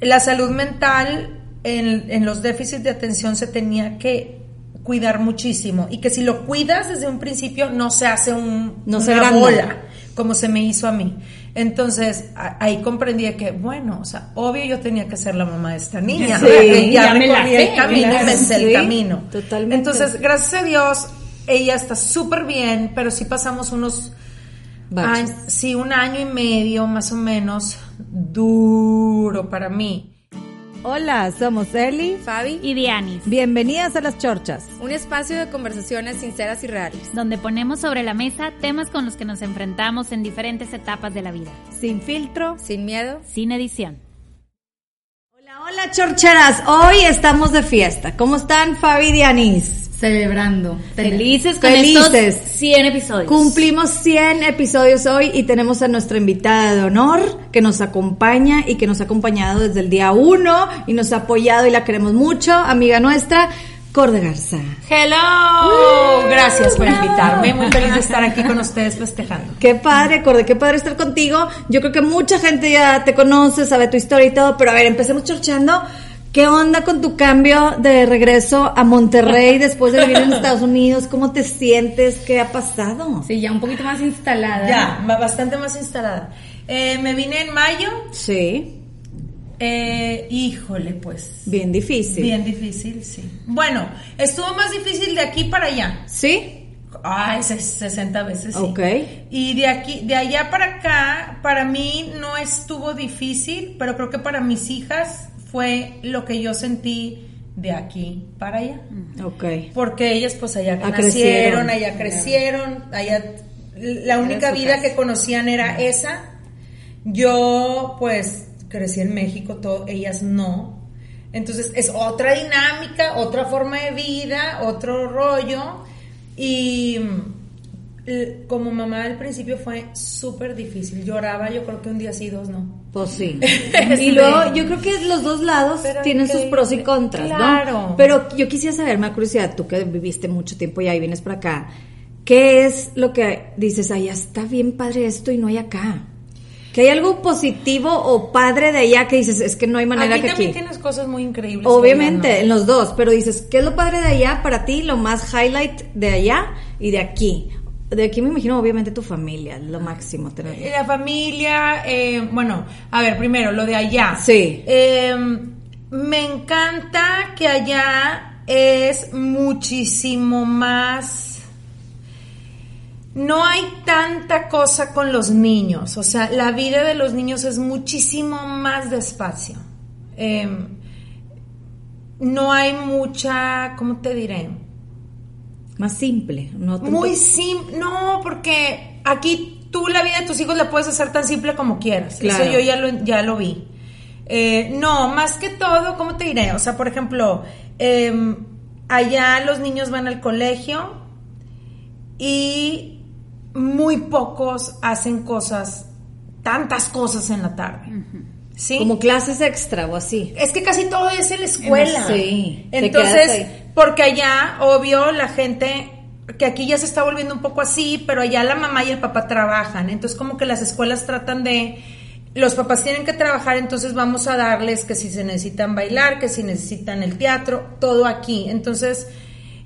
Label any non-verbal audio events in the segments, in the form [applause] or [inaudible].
La salud mental en, en los déficits de atención se tenía que cuidar muchísimo y que si lo cuidas desde un principio no se hace un, No una se bola como se me hizo a mí. Entonces a- ahí comprendí que, bueno, o sea, obvio yo tenía que ser la mamá de esta niña. [laughs] Sí, ya ya me la el camino, claro, me sé el camino. totalmente. Entonces, gracias a Dios, ella está súper bien, pero sí pasamos unos años, sí, un año y medio más o menos duro para mí. Hola, somos Eli. Fabi, y Dianis, Bienvenidas a Las Chorchas. un espacio de conversaciones sinceras y reales. donde ponemos sobre la mesa temas con los que nos enfrentamos en diferentes etapas de la vida, Sin filtro. Sin miedo. sin edición. Hola, hola, chorcheras. Hoy estamos de fiesta. ¿Cómo están, Fabi y Dianis? Celebrando. Felices con Felices. estos 100 episodios. Cumplimos 100 episodios hoy y tenemos a nuestra invitada de honor que nos acompaña y que nos ha acompañado desde el día 1 y nos ha apoyado y la queremos mucho, amiga nuestra, Corde Garza. Hello, gracias por invitarme. Muy feliz de estar aquí con ustedes festejando. Qué padre, Corde, qué padre estar contigo. Yo creo que mucha gente ya te conoce, sabe tu historia y todo, pero a ver, empecemos chorchando. ¿Qué onda con tu cambio de regreso a Monterrey [laughs] después de vivir en Estados Unidos? ¿Cómo te sientes? ¿Qué ha pasado? Sí, ya un poquito más instalada. Ya, ba- bastante más instalada. Eh, me vine en mayo. Sí, eh, híjole, pues. bien difícil. Bien difícil, sí. Bueno, estuvo más difícil de aquí para allá. ¿Sí? Ay, ses- 60 veces sí. Ok. Y de aquí, de allá para acá, para mí no estuvo difícil, pero creo que para mis hijas fue lo que yo sentí de aquí para allá. Ok. Porque ellas pues allá Ah, nacieron, crecieron. allá crecieron, allá la única vida que conocían era esa. Yo pues crecí en México, todo, ellas no. Entonces es otra dinámica, otra forma de vida, otro rollo. Y como mamá al principio fue súper difícil. Lloraba, yo creo que un día sí, dos no. Pues sí. [laughs] Y luego yo creo que los dos lados Pero tienen sus pros y contras, Claro. ¿no? Pero yo quisiera saber, me da curiosidad, tú que viviste mucho tiempo y vienes para acá, ¿qué es lo que dices, allá está bien padre esto y no hay acá? ¿Que hay algo positivo o padre de allá que dices, es que no hay manera aquí que también aquí? tienes cosas muy increíbles. Obviamente, en los dos, pero dices, ¿qué es lo padre de allá para ti? Lo más highlight de allá y de aquí. De aquí me imagino, obviamente, tu familia, lo máximo tener. La familia, eh, bueno, a ver, primero, lo de allá. Sí. Eh, me encanta que allá es muchísimo más... No hay tanta cosa con los niños, o sea, la vida de los niños es muchísimo más despacio. Eh, no hay mucha, ¿cómo te diré? Más simple, no tanto- Muy simple, no, porque aquí tú la vida de tus hijos la puedes hacer tan simple como quieras. Claro. Eso yo ya lo, ya lo vi. Eh, no, más que todo, ¿cómo te diré? O sea, por ejemplo, eh, allá los niños van al colegio y muy pocos hacen cosas, tantas cosas en la tarde. ¿Sí? Como clases extra o así. Es que casi todo es en la escuela. Sí, Entonces, porque allá, obvio, la gente, que aquí ya se está volviendo un poco así, pero allá la mamá y el papá trabajan. Entonces, como que las escuelas tratan de. Los papás tienen que trabajar, entonces vamos a darles que si se necesitan bailar, que si necesitan el teatro, todo aquí. Entonces,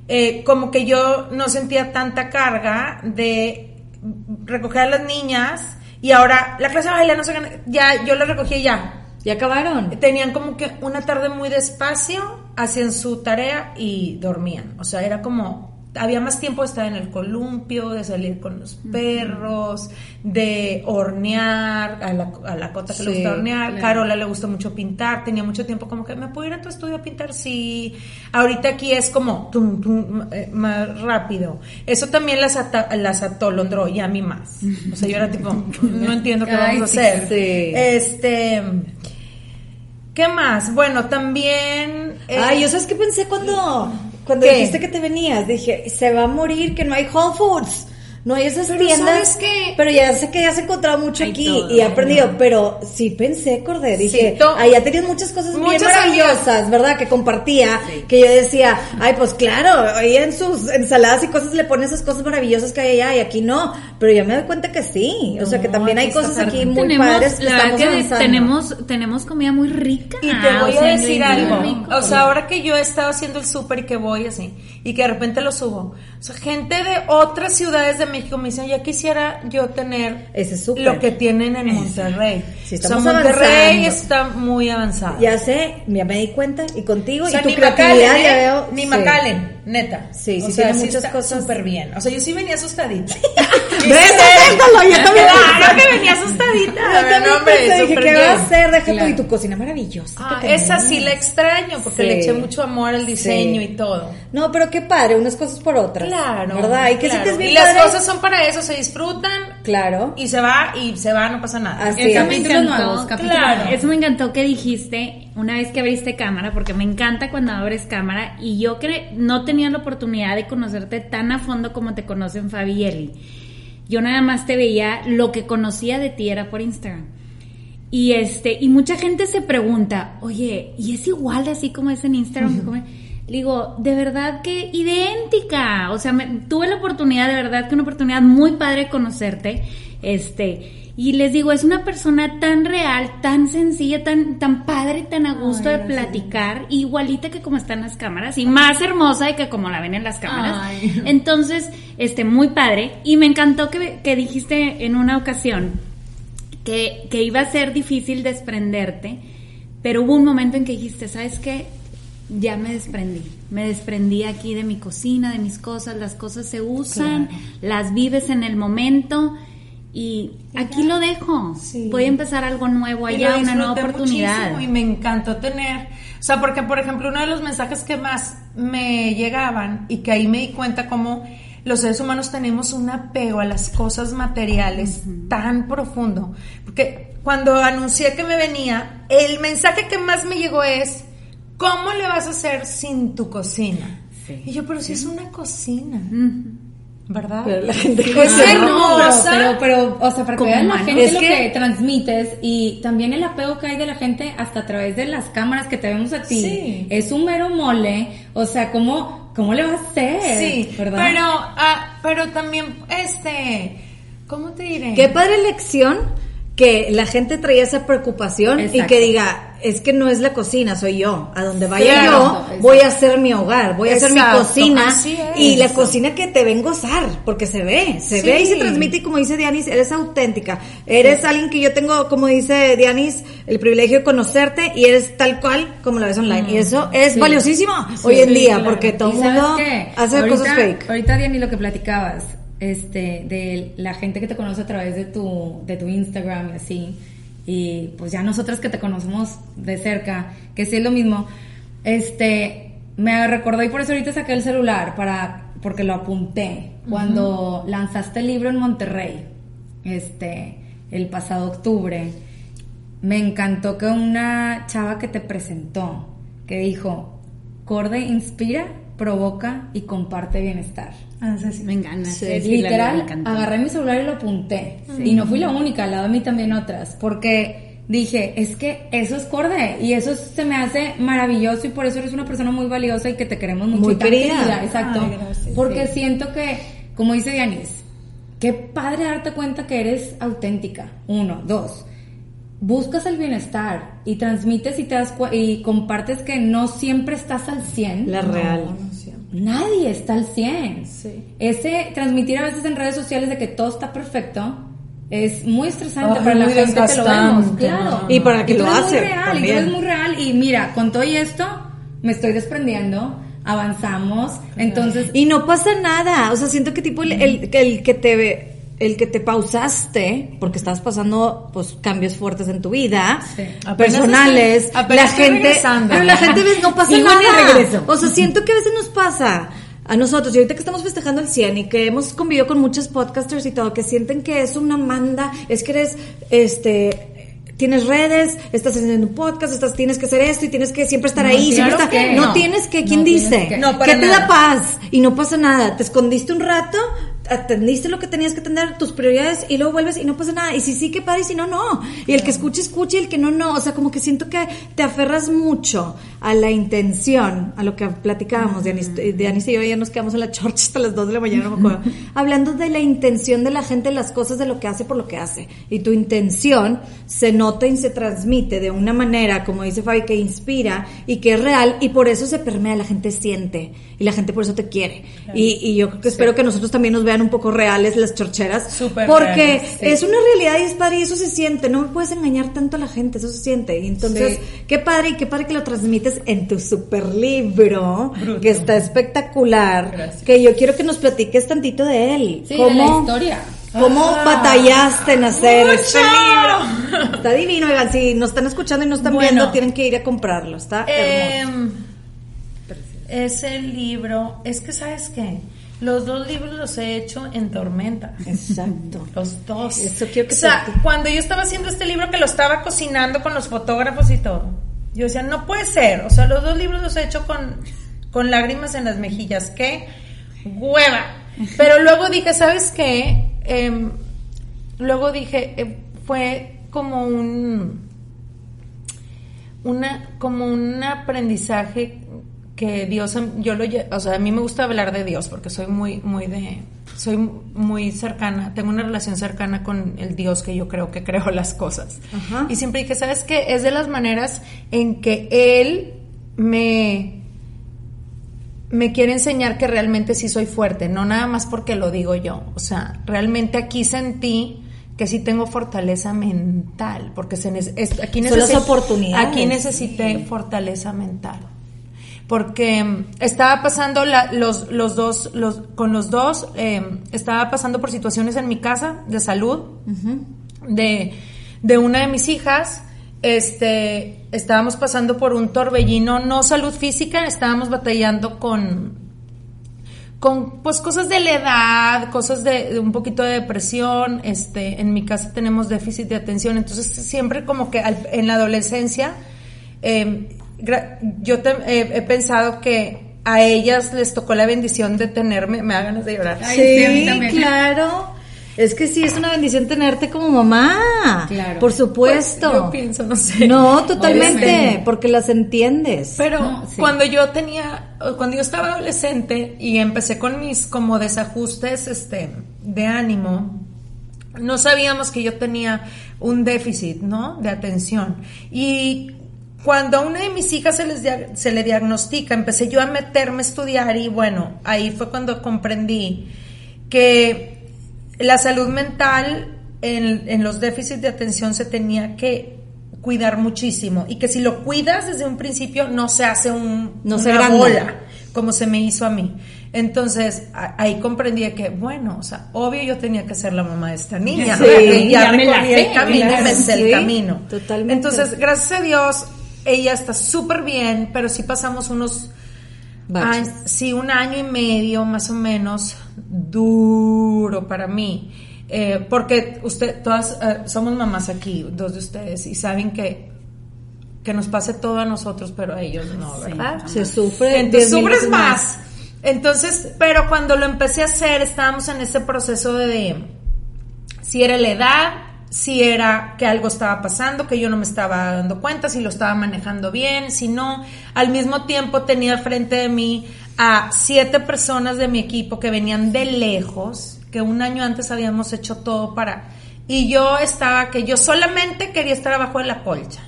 eh, como que yo no sentía tanta carga de recoger a las niñas y ahora la clase de baile no sé qué, ya yo la recogí y ya ¿Ya acabaron? tenían como que una tarde muy despacio, hacían su tarea y dormían. O sea, era como, había más tiempo de estar en el columpio, de salir con los perros, de hornear, a la, a la cota que le gusta hornear, claro. Carola le gusta mucho pintar, tenía mucho tiempo como que, ¿me puedo ir a tu estudio a pintar? Sí. Ahorita aquí es como, tum, tum, eh, más rápido. Eso también las, ata- las atolondró y a mí más. O sea, yo era tipo, [laughs] no entiendo qué Ay, vamos a hacer. sí. Este... ¿Qué más? Bueno, también... eh, Ay, yo sabes qué pensé cuando, cuando ¿Qué? dijiste que te venías. Dije, se va a morir, que no hay Whole Foods. No hay esas Pero tiendas. ¿sabes qué? Pero ya sé que has encontrado mucho Hay aquí todo, y he aprendido. Pero sí pensé, Cordé. Dije, Sí, allá tenías muchas cosas Muchas bien maravillosas, ¿verdad? Que compartía. Que yo decía, ay, pues claro, ahí en sus ensaladas y cosas le ponen esas cosas maravillosas que hay allá y aquí no. Pero ya me doy cuenta que sí. o sea, que No, también hay cosas aquí muy tenemos, padres la verdad estamos que avanzando. tenemos, tenemos comida muy rica. Y te voy o sea, a decir algo. O sea, ahora que yo he estado haciendo el súper y que voy así, y que de repente lo subo. O sea, gente de otras ciudades de México me dicen, ya quisiera yo tener Ese lo que tienen en Monterrey. Sí, o sea, Monterrey avanzando. está muy avanzado. Ya sé, ya me di cuenta. Y contigo O sea, y tu creatividad Macallen, ya ¿eh? veo. Ni sí. Macallen, neta. Sí, O sí sea, tiene muchas cosas. súper bien. O sea, yo sí venía asustadita. [laughs] [laughs] ¿Ves? Acéptalo, yo también Claro que venía asustadita. Yo también No, hombre, dije, ¿qué va a hacer? Deja Claro. y tu cocina maravillosa. Ah, esa sí la extraño porque Sí. le eché mucho amor al diseño y todo. No, pero qué padre, unas cosas por otras. Claro. ¿Verdad? Y que claro. sí que es bien Y las padre. cosas son para eso, se disfrutan Claro. y se va y se va, no pasa nada. Así Eso es. me encantó, nuevos, capítulos Claro. Eso me encantó que dijiste una vez que abriste cámara, porque me encanta cuando abres cámara y yo que no tenía la oportunidad de conocerte tan a fondo como te conocen Fabi y Eli. Yo nada más te veía, lo que conocía de ti era por Instagram. Y este, y mucha gente se pregunta, oye, ¿y es igual así como es en Instagram? Como- Le digo, de verdad que idéntica. O sea, me- tuve la oportunidad, de verdad que una oportunidad muy padre de conocerte. Este, y les digo, es una persona tan real, tan sencilla, tan, tan padre, tan a gusto de platicar, igualita que como están las cámaras, y más hermosa de que como la ven en las cámaras. Ay. Entonces, este, muy padre. Y me encantó que, que dijiste en una ocasión que, que iba a ser difícil desprenderte, pero hubo un momento en que dijiste, ¿sabes qué? Ya me desprendí. Me desprendí aquí de mi cocina, de mis cosas. Las cosas se usan, las vives en el momento y aquí lo dejo. Sí. Voy a empezar algo nuevo Y allá, lo una nueva oportunidad. Y me encantó tener, o sea, porque por ejemplo uno de los mensajes que más me llegaban y que ahí me di cuenta cómo los seres humanos tenemos un apego a las cosas materiales tan profundo. Porque cuando anuncié que me venía, el mensaje que más me llegó es, ¿cómo le vas a hacer sin tu cocina? Sí. Y yo, pero si es una cocina. ¿verdad? Pero la gente Sí, pero, hermosa. pero, pero, o sea, para que vean la gente Es lo que- que... transmites y también el apego que hay de la gente hasta a través de las cámaras que te vemos a ti. Sí. Es un mero mole, o sea, ¿cómo, cómo le vas a hacer? Sí, ¿verdad? pero, ah, pero también, este, ¿cómo te diré? Qué padre lección que la gente traía esa preocupación y que diga, es que no es la cocina, soy yo. A donde vaya Claro, yo, exacto. voy a hacer mi hogar, voy a hacer mi cocina. es. Y la cocina que te ven gozar, porque se ve, se Sí. ve y se transmite. Y como dice Dianis, eres auténtica. Eres alguien que yo tengo, como dice Dianis, el privilegio de conocerte y eres tal cual como la ves online. y eso es Sí. valiosísimo hoy en día, claro. porque todo ¿Y el mundo qué? hace ahorita, cosas fake. Ahorita, Diani, lo que platicabas, este, de la gente que te conoce a través de tu, de tu Instagram y así, y pues ya nosotras que te conocemos de cerca, que sí es lo mismo, este, me recordó y por eso ahorita saqué el celular para, porque lo apunté, cuando lanzaste el libro en Monterrey, este, el pasado octubre, me encantó que una chava que te presentó, que dijo, Corde inspira, provoca y comparte bienestar. Ah, sí, sí. Me encanta. Sí, Literal, me agarré mi celular y lo apunté. Y no fui la única, al lado de mí también otras, porque dije, es que eso es Corde y eso se me hace maravilloso y por eso eres una persona muy valiosa y que te queremos mucho. Muy y querida. exacto. Ay, gracias. porque siento que, como dice Dianis, qué padre darte cuenta que eres auténtica. Uno, dos. Buscas el bienestar y transmites y te das y compartes que no siempre estás al 100. La real. Nadie está al 100. Sí. Ese transmitir a veces en redes sociales de que todo está perfecto es muy estresante para la gente que lo vemos, claro. Y para el que tú lo hace Muy real, y tú eres muy real y mira, con todo y esto me estoy desprendiendo, avanzamos, entonces Y no pasa nada, o sea, siento que tipo el, el, que el que te el que te pausaste porque estabas pasando pues cambios fuertes en tu vida, Sí. Personales, estoy- la gente, pero la gente ves no pasa nada. regreso. O sea, siento que a veces nos pasa a nosotros, y ahorita que estamos festejando el 100 y que hemos convivido con muchos podcasters y todo, que sienten que es una manda, es que eres, este, tienes redes, estás haciendo un podcast, estás, tienes que hacer esto y tienes que siempre estar ahí, siempre estar- que no, no. tienes que, ¿quién No dice? que. No, para ¿Qué te da paz? Y no pasa nada, te escondiste un rato, atendiste lo que tenías que atender, tus prioridades y luego vuelves y no pasa nada. Y si sí, que padre, y si no, no. Y el que escuche, escuche, y el que no, no. O sea, como que siento que te aferras mucho a la intención, a lo que platicábamos. De Anis, de Anis y yo ya nos quedamos en la chorcha hasta las 2 de la mañana, no me acuerdo. [laughs] Hablando de la intención de la gente, las cosas, de lo que hace por lo que hace. Y tu intención se nota y se transmite de una manera, como dice Fabi, que inspira y que es real y por eso se permea, la gente siente y la gente por eso te quiere. Y, y yo creo que espero que nosotros también nos vean un poco reales las chorcheras. Súper porque reales, sí. es una realidad y es padre y eso se siente. No me puedes engañar tanto a la gente, eso se siente. Y entonces, Sí. qué padre y qué padre que lo transmites en tu super libro, Bruto. que está espectacular. Gracias. Que yo quiero que nos platiques tantito de él. Sí, de la historia. ¿Cómo Ah. batallaste en hacer ¡Mucho! este libro? Está divino, oigan, si nos están escuchando y no están Bueno. viendo, tienen que ir a comprarlo. Está hermoso. Em, ese libro, es que sabes qué, los dos libros los he hecho en tormenta. Exacto. [laughs] Los dos. Eso quiero que o sea, cuando yo estaba haciendo este libro que lo estaba cocinando con los fotógrafos y todo, yo decía, no puede ser. O sea, los dos libros los he hecho con, con lágrimas en las mejillas. ¡Qué hueva! Pero luego dije, ¿sabes qué? Em, luego dije, eh, fue como un una como un aprendizaje que Dios yo lo o sea a mí me gusta hablar de Dios porque soy muy muy de soy muy cercana tengo una relación cercana con el Dios que yo creo que creó [laughs] las cosas Ajá. y siempre dije sabes qué es de las maneras en que él me me quiere enseñar que realmente sí soy fuerte, no nada más porque lo digo yo. O sea, realmente aquí sentí que sí tengo fortaleza mental, porque se aquí Son las necesito- oportunidades. Aquí necesité fortaleza mental. Porque mm, estaba pasando la- los, los dos, los, con los dos, eh, estaba pasando por situaciones en mi casa de salud, de, de una de mis hijas, este, estábamos pasando por un torbellino, no salud física, estábamos batallando con, con pues cosas de la edad, cosas de, de un poquito de depresión, este, en mi casa tenemos déficit de atención, entonces siempre como que al- en la adolescencia, eh, yo te- eh, he pensado que a ellas les tocó la bendición de tenerme, me da ganas de llorar. Ay, sí, a claro. Es que sí, es una bendición tenerte como mamá. Claro. Por supuesto. Pues, yo pienso, no sé. No, totalmente, Obviamente. porque las entiendes. Pero No, sí. cuando yo tenía, cuando yo estaba adolescente y empecé con mis como desajustes este, de ánimo, no sabíamos que yo tenía un déficit, ¿no? De atención. Y cuando a una de mis hijas se, les se le diagnostica, empecé yo a meterme a estudiar y bueno, ahí fue cuando comprendí que la salud mental en, en los déficits de atención se tenía que cuidar muchísimo y que si lo cuidas desde un principio no se hace un, No se una bola como se me hizo a mí. Entonces a- ahí comprendí que, bueno, o sea, obvio yo tenía que ser la mamá de esta niña. Sí, ya, ya me la sé, el camino, me sé el camino. totalmente. Entonces, gracias a Dios, ella está súper bien, pero sí pasamos unos sí, un año y medio más o menos duro para mí. Eh, porque usted, todas eh, somos mamás aquí, dos de ustedes, y saben que, que nos pase todo a nosotros, pero a ellos no, ¿verdad? Se sufre. Entonces 10 mil sufres más. Entonces, pero cuando lo empecé a hacer, estábamos en ese proceso de si era la edad, si era que algo estaba pasando, que yo no me estaba dando cuenta, si lo estaba manejando bien, si no. Al mismo tiempo tenía frente de mí a siete personas de mi equipo que venían de lejos, que un año antes habíamos hecho todo para... Y yo estaba, que yo solamente quería estar abajo de la colcha.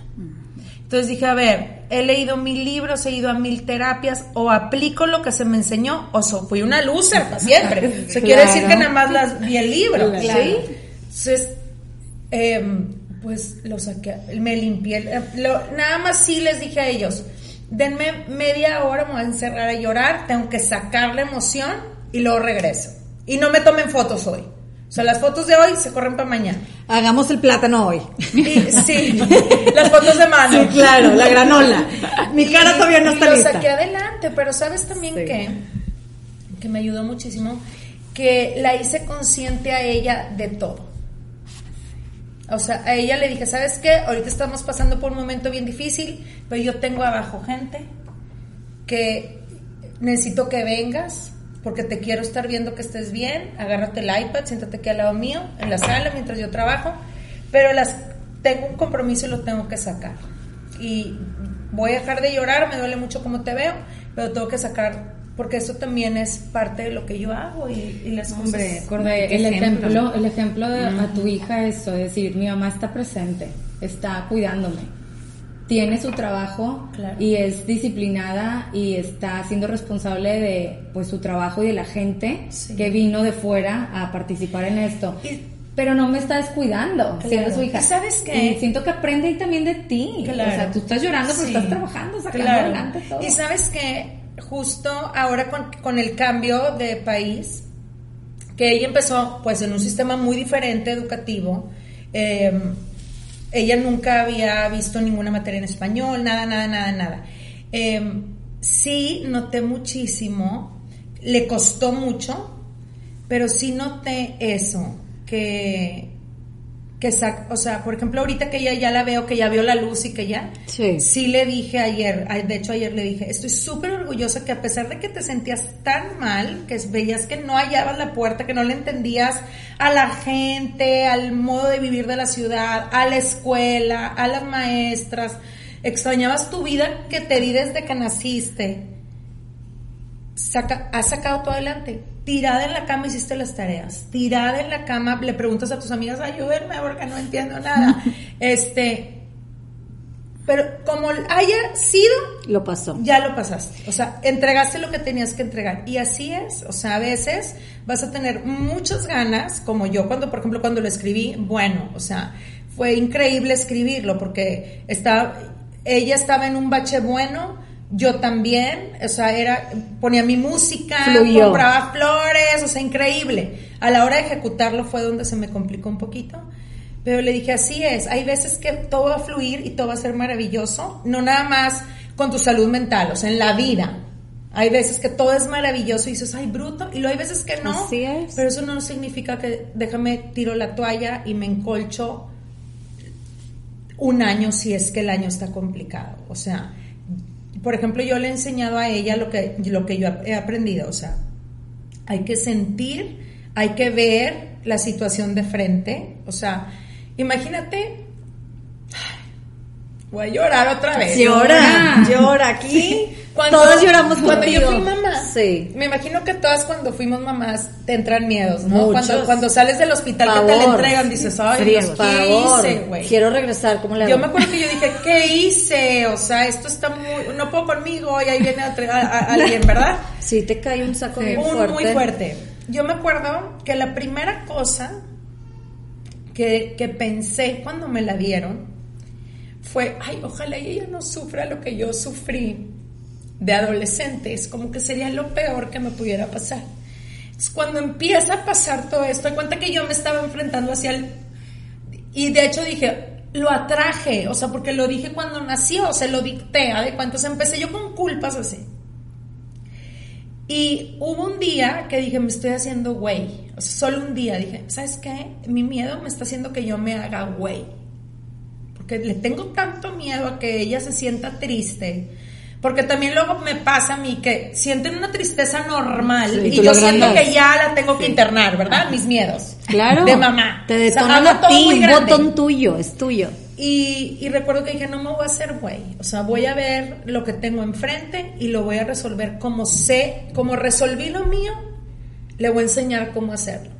Entonces dije, a ver, he leído mil libros, he ido a mil terapias, o aplico lo que se me enseñó, o so- fui una loser para siempre. [laughs] Eso quiere decir que nada más las, vi el libro, ¿sí? Entonces, em, pues lo saqué, me limpié. eh, lo- nada más sí les dije a ellos, denme media hora, me voy a encerrar a llorar, tengo que sacar la emoción y luego regreso. Y no me tomen fotos hoy. O sea, las fotos de hoy se corren para mañana. Hagamos el plátano hoy. Y- sí, las fotos de mano. Sí, claro, la granola. Mi cara todavía no Y está lo lista. saqué adelante, pero sabes también Sí. que, que me ayudó muchísimo, que la hice consciente a ella de todo. O sea, a ella le dije, ¿sabes qué? Ahorita estamos pasando por un momento bien difícil, pero yo tengo abajo gente que necesito que vengas porque te quiero estar viendo que estés bien. Agárrate el iPad, siéntate aquí al lado mío, en la sala, mientras yo trabajo. Pero las tengo un compromiso y lo tengo que sacar. Y voy a dejar de llorar, me duele mucho como te veo, pero tengo que sacar porque eso también es parte de lo que yo hago y, y las Hombre, cosas. el ejemplo, el ejemplo de, a tu hija es eso, es decir, mi mamá está presente, está cuidándome, tiene su trabajo Claro. y es disciplinada y está siendo responsable de pues su trabajo y de la gente Sí. que vino de fuera a participar en esto. Y- pero no me está descuidando siendo su hija. ¿Y sabes qué? Y siento que aprende ahí también de ti. Claro. O sea, tú estás llorando, pero Sí. estás trabajando, sacando Claro. adelante todo. Y sabes que justo ahora con, con el cambio de país, que ella empezó pues en un sistema muy diferente educativo, eh, ella nunca había visto ninguna materia en español, nada, nada, nada, nada. Eh, sí noté muchísimo, le costó mucho, pero sí noté eso, que, que sa- o sea, por ejemplo, ahorita que ella ya la veo, que ya vio la luz y que ya, Sí. le dije ayer, ay, de hecho ayer le dije, estoy súper orgullosa que a pesar de que te sentías tan mal, que veías que no hallabas la puerta, que no le entendías a la gente, al modo de vivir de la ciudad, a la escuela, a las maestras, extrañabas tu vida que te di desde que naciste, saca, has sacado todo adelante. Tirada en la cama hiciste las tareas. Tirada en la cama le preguntas a tus amigas, ayúdenme porque no entiendo nada. [laughs] este, pero como haya sido, Lo pasó. ya lo pasaste. O sea, entregaste lo que tenías que entregar. Y así es. O sea, a veces vas a tener muchas ganas, como yo cuando, por ejemplo, cuando lo escribí, bueno, o sea, fue increíble escribirlo porque estaba, ella estaba en un bache bueno, yo también, o sea, era, ponía mi música, Fluyó. compraba flores, o sea, increíble. A la hora de ejecutarlo fue donde se me complicó un poquito. Pero le dije, así es, hay veces que todo va a fluir y todo va a ser maravilloso, no nada más con tu salud mental, o sea, en la vida. Hay veces que todo es maravilloso y dices, ay, bruto, y luego hay veces que no. Así es. Pero eso no significa que déjame tiro la toalla y me encolcho un año si es que el año está complicado. O sea, por ejemplo, yo le he enseñado a ella lo que, lo que yo he aprendido, o sea, hay que sentir, hay que ver la situación de frente, o sea, imagínate, ay, voy a llorar otra vez. Llora, llora aquí. [laughs] Cuando- Todos lloramos cuando yo contigo. fui mamá. Sí. Me imagino que todas cuando fuimos mamás te entran miedos, ¿no? Muchos. Cuando, cuando sales del hospital que te la entregan dices, ay, Dios, ¿qué hice, güey? Quiero regresar, ¿cómo le hago? Yo me acuerdo que yo dije, ¿qué hice? O sea, esto está muy, no puedo conmigo y ahí viene a, a- a- alguien, ¿verdad? [laughs] Sí, te cae un saco bien Un- fuerte. Muy fuerte. Yo me acuerdo que la primera cosa que, que pensé cuando me la dieron fue, ay, ojalá ella no sufra lo que yo sufrí de adolescente. Es como que sería lo peor que me pudiera pasar. Entonces, cuando empieza a pasar todo esto, de cuenta que yo me estaba enfrentando hacia el... Y de hecho dije, lo atraje, o sea, porque lo dije cuando nació, se lo dicté, ¿a de cuántos empecé yo con culpas así. Y hubo un día que dije, me estoy haciendo güey. O sea, solo un día dije, ¿sabes qué? Mi miedo me está haciendo que yo me haga güey. Porque le tengo tanto miedo a que ella se sienta triste. Porque también luego me pasa a mí que sienten una tristeza normal Sí, y yo siento que ya la tengo que internar, ¿verdad? Mis miedos. Claro. De mamá. Te O sea, detonan a ti, muy un botón tuyo, es tuyo. Y, y recuerdo que dije, no me voy a hacer güey. O sea, voy a ver lo que tengo enfrente y lo voy a resolver como sé, como resolví lo mío, le voy a enseñar cómo hacerlo.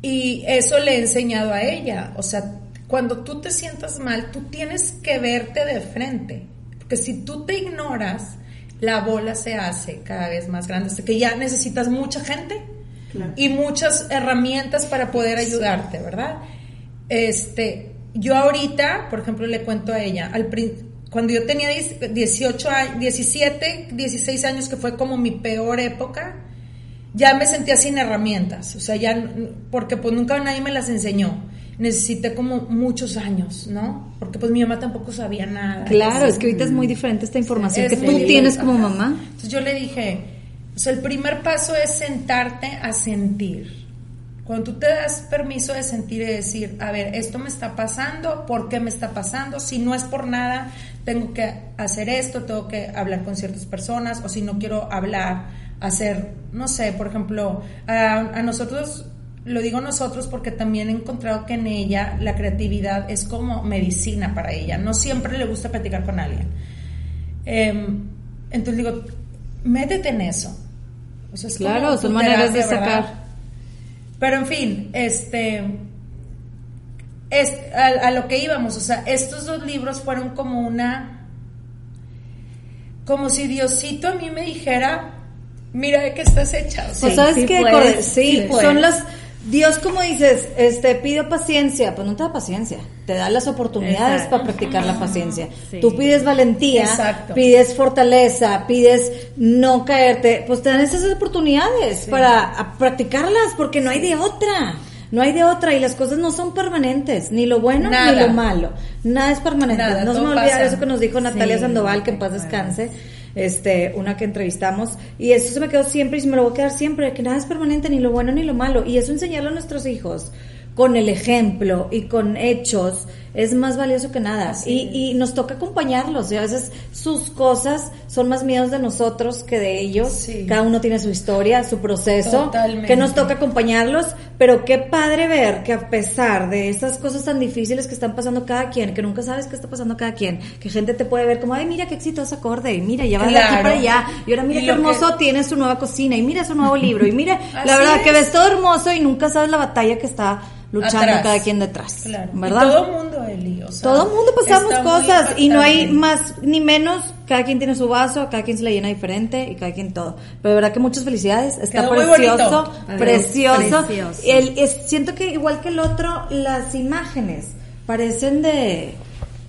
Y eso le he enseñado a ella. O sea, cuando tú te sientas mal, tú tienes que verte de frente. Porque si tú te ignoras, la bola se hace cada vez más grande. Hasta que ya necesitas mucha gente y muchas herramientas para poder ayudarte, ¿verdad? Este, yo ahorita, por ejemplo, le cuento a ella, al cuando yo tenía 10 18 años, 17, 16 años, que fue como mi peor época, ya me sentía sin herramientas, o sea, ya, porque pues nunca nadie me las enseñó. Necesité como muchos años, ¿no? Porque pues mi mamá tampoco sabía nada. Claro, es que ahorita es muy diferente esta información Es que tú tienes como mamá. Entonces yo le dije, o sea, el primer paso es sentarte a sentir. Cuando tú te das permiso de sentir y decir, a ver, esto me está pasando, ¿por qué me está pasando? Si no es por nada, tengo que hacer esto, tengo que hablar con ciertas personas, o si no quiero hablar, hacer, no sé, por ejemplo, a, a nosotros, lo digo nosotros porque también he encontrado que en ella la creatividad es como medicina para ella. No siempre le gusta platicar con alguien. Em, entonces digo, métete en eso. O sea, es como Claro, son maneras de sacar. Pero en fin, este es a, a lo que íbamos, o sea, estos dos libros fueron como una como si Diosito a mí me dijera, mira de qué estás hecha. O sea, Pues sabes sí puedes, Corde? sí, puedes. son las Dios como dices, este pido paciencia, pues no te da paciencia, te da las oportunidades Exacto. para practicar la paciencia. Sí. Tú pides valentía, Exacto. pides fortaleza, pides no caerte, pues te dan esas oportunidades para practicarlas porque no hay de otra. No hay de otra y las cosas no son permanentes, ni lo bueno Nada. ni lo malo. Nada es permanente. Nada, no se me todo olvida pasa. eso que nos dijo Natalia Sí, Sandoval, que en paz descanse este, una que entrevistamos, y eso se me quedó siempre y se me lo voy a quedar siempre, que nada es permanente, ni lo bueno ni lo malo, y eso enseñarlo a nuestros hijos con el ejemplo y con hechos es más valioso que nada. Y, y nos toca acompañarlos, y a veces sus cosas son más miedos de nosotros que de ellos, Sí. cada uno tiene su historia, su proceso, Totalmente. que nos toca acompañarlos, pero qué padre ver que a pesar de esas cosas tan difíciles que están pasando cada quien, que nunca sabes qué está pasando cada quien, que gente te puede ver como, ay, mira qué exitoso acorde, y mira, ya va de aquí para allá, y ahora mira Y qué lo que- hermoso tiene su nueva cocina, y mira su nuevo libro, y mira, [laughs] la verdad es. que ves todo hermoso y nunca sabes la batalla que está luchando Atrás. cada quien detrás, Claro. ¿verdad? Y todo mundo, Eli, o sea, Todo mundo pasamos cosas y no hay más ni menos. Cada quien tiene su vaso, cada quien se la llena diferente y cada quien todo. Pero de verdad que muchas felicidades. Está Quedó muy precioso, precioso. Precioso. El, es- siento que igual que el otro, las imágenes parecen de,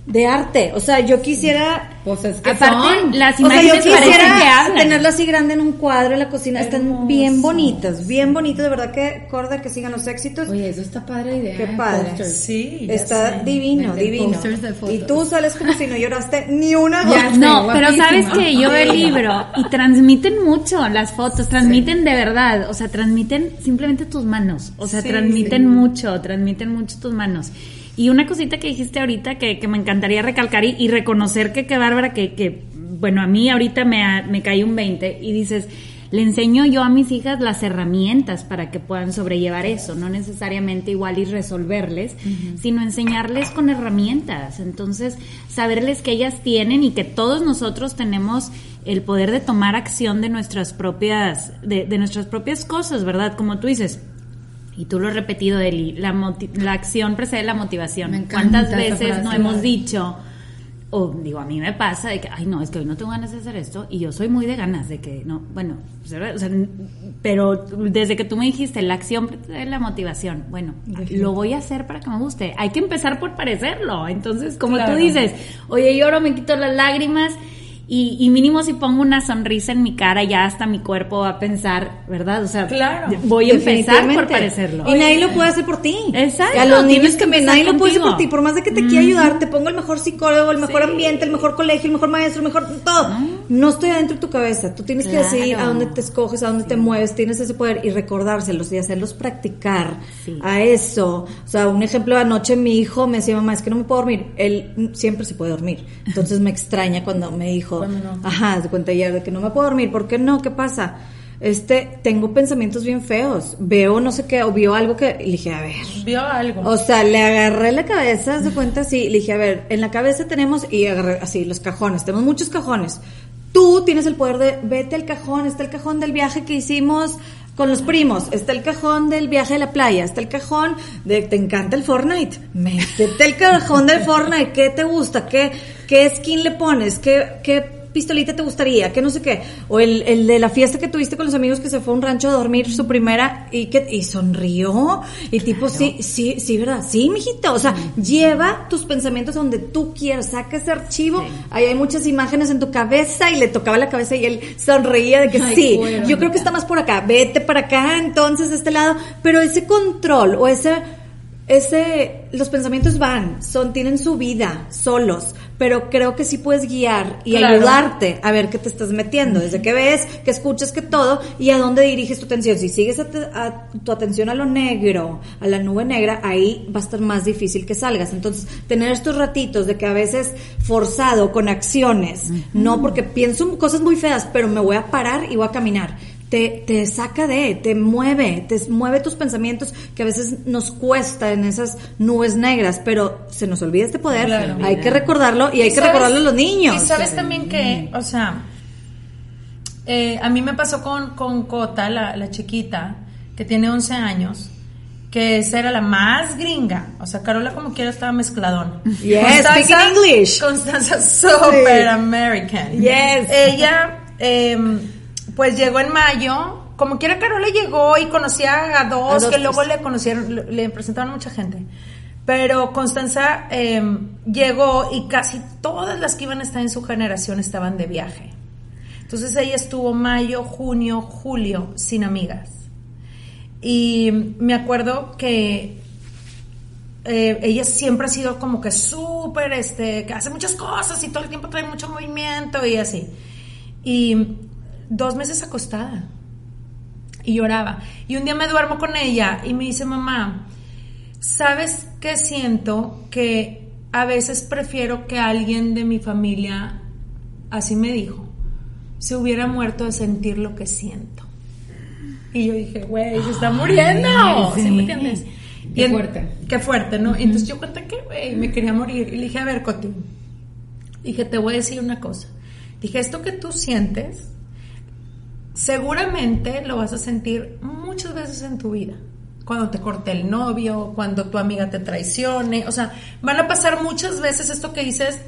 de arte. O sea, yo quisiera... Pues es que Aparte, son. las O sea, yo imágenes parecen que quisiera hablan. tenerla así grande en un cuadro en la cocina. Están bien bonitas, bien bonitas. De verdad que, Corda, que sigan los éxitos. Oye, eso está padre idea. Qué padre. posters. Sí, Está sé. divino, divino. Y tú sales como si no lloraste ni una Ya gota. No, pero guapísima. sabes que yo veo el libro y transmiten mucho las fotos, transmiten de verdad, o sea, transmiten simplemente tus manos, o sea, Sí, transmiten sí. mucho, transmiten mucho tus manos. Y una cosita que dijiste ahorita que, que me encantaría recalcar y, y reconocer que qué bárbara, que, que, bueno, a mí ahorita me, me cae un 20 y dices, le enseño yo a mis hijas las herramientas para que puedan sobrellevar eso, no necesariamente igual y resolverles, sino enseñarles con herramientas. Entonces, saberles que ellas tienen y que todos nosotros tenemos el poder de tomar acción de nuestras propias, de, de nuestras propias cosas, ¿verdad? Como tú dices. Y tú lo has repetido, Eli, la, la acción precede la motivación. Me ¿Cuántas veces no hemos dicho, o digo, a mí me pasa de que, ay, no, es que hoy no tengo ganas de hacer esto, y yo soy muy de ganas de que, no, bueno, o sea, pero desde que tú me dijiste, la acción precede la motivación, bueno, lo voy a hacer para que me guste. Hay que empezar por parecerlo. Entonces, como Claro. tú dices, oye, lloro, me quito las lágrimas, y, y mínimo si pongo una sonrisa en mi cara, ya hasta mi cuerpo va a pensar, ¿verdad? O sea, Claro. voy a empezar por parecerlo. Y nadie lo puede hacer por ti. Exacto, Y a los niños que empezar nadie lo puede hacer por contigo. ti. Por más de que te quiera ayudar, te pongo el mejor psicólogo, el mejor ambiente, el mejor colegio, el mejor maestro, el mejor todo. No estoy adentro de tu cabeza. Tú tienes Claro. que decidir a dónde te escoges, a dónde te mueves. Tienes ese poder y recordárselos y hacerlos practicar Sí. a eso. O sea, un ejemplo, anoche mi hijo me decía, mamá, es que no me puedo dormir. Él siempre se puede dormir. Entonces me extraña cuando me dijo, no. ajá, de cuenta ayer de que no me puedo dormir. ¿Por qué no? ¿Qué pasa? Este, tengo pensamientos bien feos. Veo no sé qué, o vio algo que, y le dije, a ver. Vio algo. O sea, le agarré la cabeza, se cuenta así, le dije, a ver, en la cabeza tenemos, y agarré así, los cajones, tenemos muchos cajones. Tú tienes el poder de, vete al cajón, está el cajón del viaje que hicimos con los primos, está el cajón del viaje a la playa, está el cajón de, te encanta el Fortnite, métete el cajón del Fortnite, ¿qué te gusta? ¿Qué, qué skin le pones? ¿Qué, qué pistolita te gustaría, que no sé qué, o el, el de la fiesta que tuviste con los amigos que se fue a un rancho a dormir su primera y que y sonrió. Y tipo sí, sí, sí, verdad, sí, mijito, o sea, lleva tus pensamientos donde tú quieras, saca ese archivo, ahí hay muchas imágenes en tu cabeza y le tocaba la cabeza y él sonreía de que Ay, sí, bueno. yo creo que está más por acá, vete para acá, entonces de este lado, pero ese control o ese ese los pensamientos van son tienen su vida solos pero creo que sí puedes guiar y Claro. ayudarte a ver qué te estás metiendo, desde que ves, que escuchas, que todo, y a dónde diriges tu atención. Si sigues a, te- a tu atención a lo negro, a la nube negra, ahí va a estar más difícil que salgas. Entonces, tener estos ratitos de que a veces forzado con acciones, no porque pienso cosas muy feas, pero me voy a parar y voy a caminar. Te, te saca de, te mueve, te mueve tus pensamientos que a veces nos cuesta en esas nubes negras, pero se nos olvida este poder. Claro. Hay que recordarlo y hay que sabes- recordarlo a los niños. Y sabes también que, o sea, eh, a mí me pasó con, con Cota, la, la chiquita, que tiene 11 años, que esa era la más gringa. O sea, Carola como quiera estaba mezcladón. Yes, speaking English. Constanza, super Sí. American. Yes. Ella, em, pues llegó en mayo. Como quiera, Carola llegó y conocía a dos, A dos, que luego pues. le conocieron, le- presentaron a mucha gente. Pero Constanza em, llegó y casi todas las que iban a estar en su generación estaban de viaje. Entonces ella estuvo mayo, junio, julio sin amigas. Y me acuerdo que eh, ella siempre ha sido como que súper, este, que hace muchas cosas y todo el tiempo trae mucho movimiento y así. Y dos meses acostada y lloraba. Y un día me duermo con ella y me dice, mamá, ¿sabes qué siento? Que a veces prefiero que alguien de mi familia, así me dijo, se hubiera muerto de sentir lo que siento. Y yo dije, güey, se está muriendo. sí. ¿Sí me entiendes? Qué en- fuerte. Qué fuerte, ¿no? Entonces yo cuenta que, güey, me quería morir. Y le dije, a ver, Coti, dije, te voy a decir una cosa. Dije, esto que tú sientes, seguramente lo vas a sentir muchas veces en tu vida. Cuando te corte el novio, cuando tu amiga te traicione. O sea, van a pasar muchas veces esto que dices,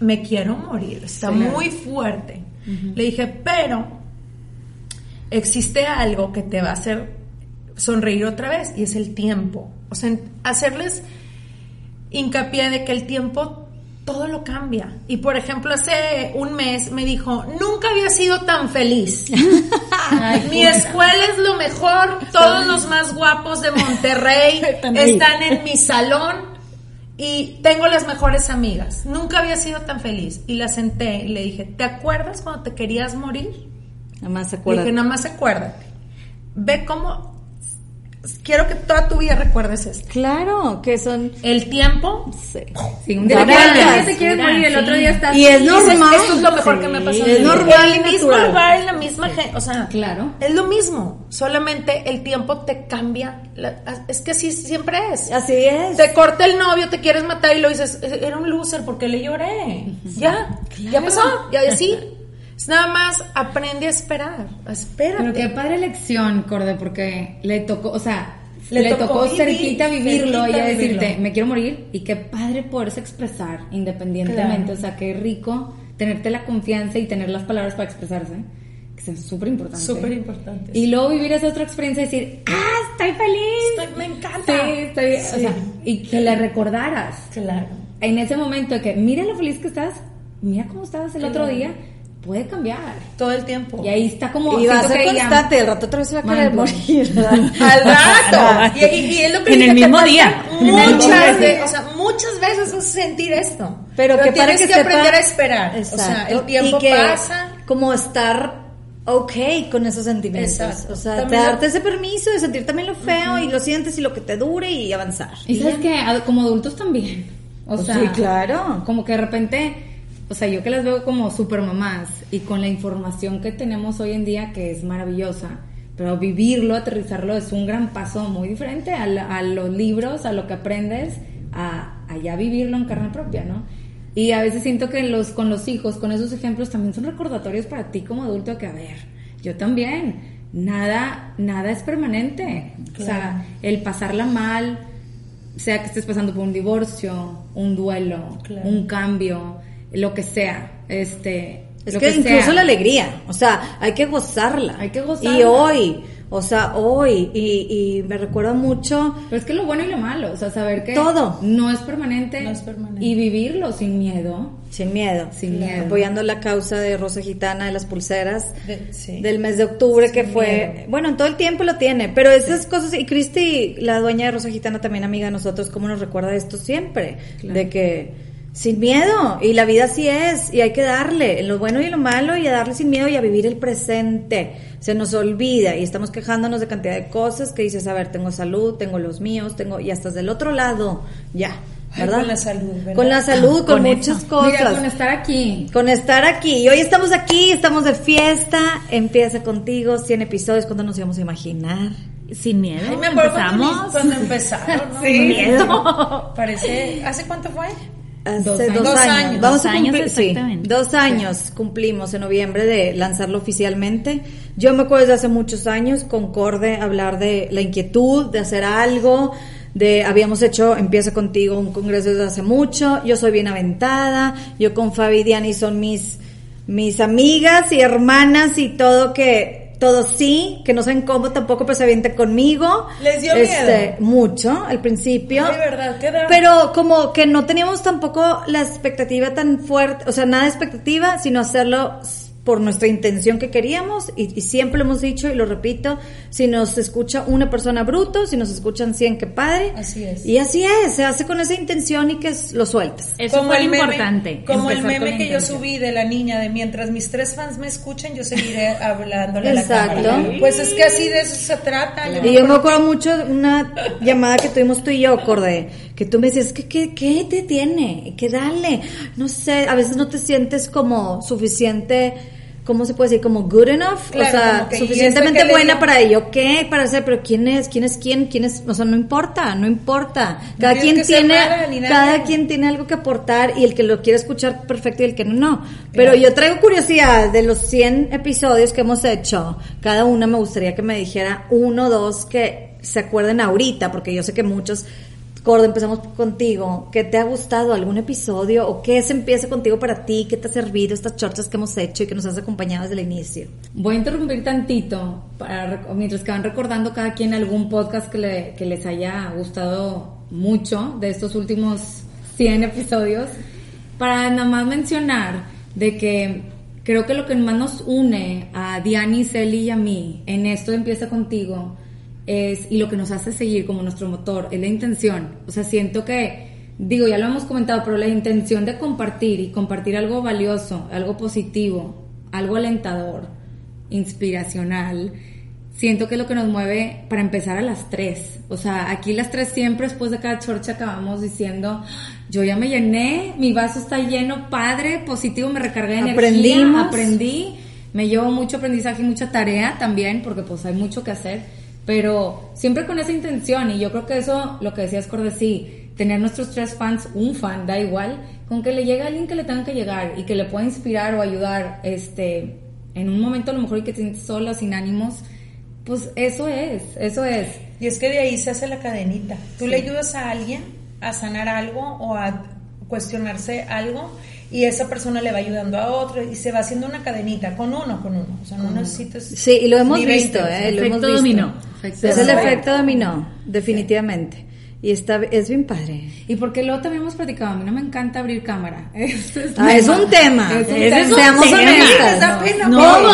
me quiero morir. Está Sí. muy fuerte. Le dije, pero existe algo que te va a hacer sonreír otra vez y es el tiempo. O sea, hacerles hincapié de que el tiempo todo lo cambia. Y por ejemplo, hace un mes me dijo, nunca había sido tan feliz. [laughs] Mi escuela es lo mejor, todos los más guapos de Monterrey [laughs] están en mi salón y tengo las mejores amigas. Nunca había sido tan feliz. Y la senté y le dije, ¿te acuerdas cuando te querías morir? Nada más se Le dije, nada más acuérdate. Ve cómo. Quiero que toda tu vida recuerdes esto. Claro, que son... El tiempo. Sí. Sí, un día, te sí, quieres morir, el otro día estás... Y es normal. Esto es lo mejor que me pasó. en es mi vida". normal y En el mismo natural. lugar, en la misma gente. O sea, Claro. es lo mismo. Solamente el tiempo te cambia. la- es que así siempre es. Así es. Te corta el novio, te quieres matar y lo dices, "E-, era un loser porque le lloré. Ya, ya pasó, ya así. Nada más aprende a esperar. Espérate. Pero qué padre lección, Corde, porque le tocó, o sea, Le le, tocó tocó, vivir, cerquita vivirlo cerquita y a decirte, vivirlo. me quiero morir, y qué padre poderse expresar independientemente, Claro. o sea, qué rico tenerte la confianza y tener las palabras para expresarse, que es súper importante. Súper importante. Y luego vivir esa otra experiencia y decir, ah, estoy feliz. Estoy- me encanta. Sí, estoy, o sea, y que le recordaras Claro. en ese momento de que, mira lo feliz que estás, mira cómo estabas el otro día, puede cambiar. Todo el tiempo. Y ahí está como... Y va a ser que constante, el rato otra vez se va a querer morir. [laughs] Al rato. y, y- y es lo que En el mismo día. Muchas, de- o sea, muchas veces vas a sentir esto. Pero, que para tienes que, que, sepa- aprender a esperar. O sea, Exacto. el tiempo y que pasa. Como estar ok con esos sentimientos. Exacto. O sea, También lo- darte ese permiso de sentir también lo feo y lo sientes y lo que te dure y avanzar. Y sabes que como adultos también. O Pues sea, sí, claro. Como que de repente, o sea, yo que las veo como super mamás y con la información que tenemos hoy en día, que es maravillosa, pero vivirlo, aterrizarlo es un gran paso muy diferente a, la- a los libros, a lo que aprendes, a, a ya vivirlo en carne propia, ¿no? Y a veces siento que los, con los hijos, con esos ejemplos, también son recordatorios para ti como adulto que, a ver, yo también, nada, nada es permanente. O sea, el pasarla mal, sea que estés pasando por un divorcio, un duelo, Claro. un cambio, lo que sea, este, Es lo que, incluso sea. la alegría, o sea, hay que gozarla. Hay que gozarla. Y hoy, o sea, hoy, y, y me recuerda mucho, Pero es que lo bueno y lo malo, o sea, saber que Todo. no es permanente, No es permanente. y vivirlo sin miedo. sin miedo, Sin miedo. apoyando la causa de Rosa Gitana de las pulseras De- sí. del mes de octubre, que fue, miedo. bueno, en todo el tiempo lo tiene, pero esas cosas, y Cristi, la dueña de Rosa Gitana, también amiga de nosotros, ¿cómo nos recuerda esto siempre? De que sin miedo. Y la vida así es, y hay que darle, lo bueno y lo malo, y a darle sin miedo y a vivir el presente. Se nos olvida y estamos quejándonos de cantidad de cosas que dices, a ver, tengo salud, tengo los míos, tengo, y hasta del otro lado, ya. Ay, ¿verdad? con la salud, ¿verdad? Con la salud, con, Con muchas eso. cosas. Mira, con estar aquí. Con estar aquí. Y hoy estamos aquí, estamos de fiesta. Empieza contigo, 100 episodios. ¿Cuándo nos íbamos a imaginar? Sin miedo. Ay, me cuando, empezamos. cuando empezaron, ¿no? [laughs] Sin miedo. Parece, ¿hace cuánto fue? Hace Dos dos, años. años. Dos años. Vamos Dos a años cumplir, sí, exactamente. dos años cumplimos en noviembre de lanzarlo oficialmente. Yo me acuerdo desde hace muchos años con Corde hablar de la inquietud, de hacer algo, de habíamos hecho Empieza contigo un congreso desde hace mucho. Yo soy bien aventada. Yo con Fabi y Diani son mis mis amigas y hermanas y todo que todo sí, que no saben cómo tampoco pues se avienta conmigo. ¿Les dio Este, Mucho al principio. Verdad, qué. Pero como que no teníamos tampoco la expectativa tan fuerte, o sea, nada de expectativa, sino hacerlo por nuestra intención que queríamos y, y siempre lo hemos dicho y lo repito, si nos escucha una persona bruto, si nos escuchan 100, qué padre. Así es. Y así es, se hace con esa intención y que es- lo sueltas. Eso fue lo meme- importante. Como el meme que yo subí de la niña de mientras mis tres fans me escuchen, yo seguiré [laughs] hablándole a la Exacto. cámara. Pues es que así de eso se trata. Y yo me acuerdo mucho de una llamada que tuvimos tú y yo, Corde, que tú me decías, ¿qué, qué, qué te tiene? ¿Qué dale? No sé, a veces no te sientes como suficiente, ¿cómo se puede decir? Como good enough, Claro, o sea, que, ¿y suficientemente buena para ello. ¿Qué? Para ser, pero ¿quién es? ¿Quién es quién? ¿Quién es? O sea, no importa, no importa. Cada quien tiene, cada quien tiene algo que aportar y el que lo quiere escuchar perfecto y el que no, no. Pero yo traigo curiosidad de los 100 episodios que hemos hecho. Cada una me gustaría que me dijera uno o dos que se acuerden ahorita, porque yo sé que muchos, Cordo, empezamos contigo. ¿Qué te ha gustado algún episodio o qué se empieza contigo para ti? ¿Qué te ha servido estas chorchas que hemos hecho y que nos has acompañado desde el inicio? Voy a interrumpir tantito para mientras que van recordando cada quien algún podcast que, le- que les haya gustado mucho de estos últimos 100 episodios para nada más mencionar de que creo que lo que más nos une a Diani, Celi y a mí en esto empieza contigo es y lo que nos hace seguir como nuestro motor es la intención. O sea, siento que digo, ya lo hemos comentado, pero la intención de compartir y compartir algo valioso, algo positivo, algo alentador, inspiracional, siento que es lo que nos mueve para empezar a las tres. O sea, aquí las tres siempre después de cada chorcha acabamos diciendo, yo ya me llené, mi vaso está lleno, padre, positivo, me recargué de energía, aprendí, me llevo mucho aprendizaje y mucha tarea también, porque pues hay mucho que hacer, pero siempre con esa intención y yo creo que eso, lo que decías Cordesí, tener nuestros tres fans, un fan, da igual, con que le llegue a alguien que le tenga que llegar y que le pueda inspirar o ayudar, este, en un momento a lo mejor y que te sientes sola, sin ánimos, pues eso es, eso es. Y es que de ahí se hace la cadenita. Tú le ayudas a alguien a sanar algo o a cuestionarse algo y esa persona le va ayudando a otro y se va haciendo una cadenita con uno, con uno. O sea, no necesitas... Sí, y lo hemos ni visto, 20, ¿eh? Lo hemos Efecto visto. dominó. Efecto Es el efecto dominó, definitivamente. Y está, es bien padre. Y porque luego también hemos platicado, a mí no me encanta abrir cámara. [laughs] Eso es, Ah, es un tema. Es un tema. es Seamos honestas. No, pues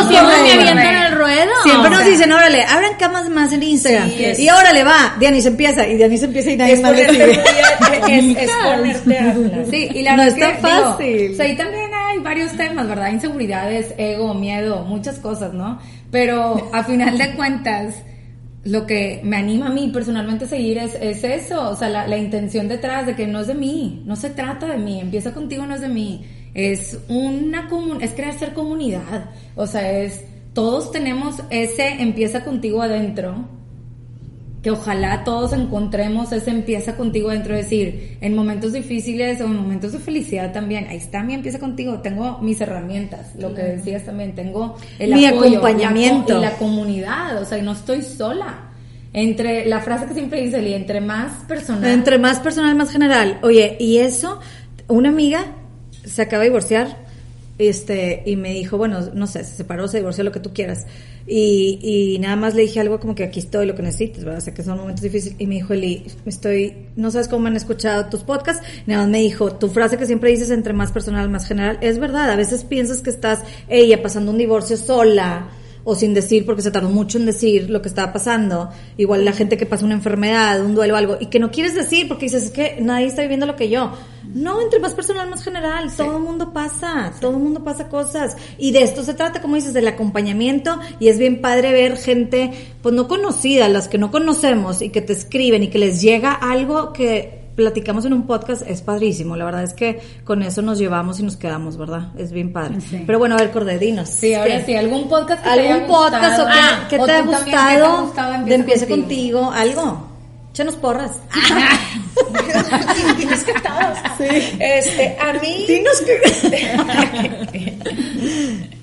siempre no, me no, avientan no. al ruedo. Siempre nos dicen, órale, abran camas más en Instagram. Sí, es- y órale, va, Diani se empieza, y Diani se empieza y nadie Es más le sigue. es, es [laughs] ponerte a hablar. Sí, y la No verdad es que, tan digo, fácil. o sea, ahí también hay varios temas, ¿verdad? Inseguridades, ego, miedo, muchas cosas, ¿no? Pero a final de cuentas, lo que me anima a mí personalmente a seguir es, es eso, o sea, la, la intención detrás de que no es de mí, no se trata de mí, empieza contigo, no es de mí, es una comun es crear ser comunidad, o sea, es, todos tenemos ese empieza contigo adentro, que ojalá todos encontremos ese empieza contigo dentro, es decir, en momentos difíciles o en momentos de felicidad también, ahí está mi empieza contigo, tengo mis herramientas, lo que decías también, tengo el Mi apoyo, acompañamiento. la y la comunidad, o sea, y no estoy sola. Entre la frase que siempre dice Eli, entre más personal, Entre más personal, más general. Oye, y eso, una amiga se acaba de divorciar, este, y me dijo, bueno, no sé, se separó, se divorció, lo que tú quieras. Y, y nada más le dije algo como que aquí estoy, lo que necesites, ¿verdad? Sé que son momentos difíciles. Y me dijo, Eli, estoy, no sabes cómo me han escuchado tus podcasts. Nada más me dijo, tu frase que siempre dices entre más personal, más general, es verdad. A veces piensas que estás, ella, pasando un divorcio sola, o sin decir porque se tardó mucho en decir lo que estaba pasando. Igual la gente que pasa una enfermedad, un duelo, algo, y que no quieres decir porque dices es que nadie está viviendo lo que yo. No, entre más personal, más general. Todo el mundo pasa, todo el mundo pasa cosas. Y de esto se trata, como dices, del acompañamiento. Y es bien padre ver gente, pues no conocida, las que no conocemos y que te escriben y que les llega algo que platicamos en un podcast es padrísimo. La verdad es que con eso nos llevamos y nos quedamos, ¿verdad? Es bien padre. Pero bueno, a ver, Cordedinos. Sí, ahora sí, algún podcast que te ¿Algún haya podcast o gustado? qué, Ah, o te ha tú también, ¿qué gustado, ha gustado de Empieza Empiece contigo? ¿Algo? Échanos porras. [laughs] Este, a mí. Dinos que...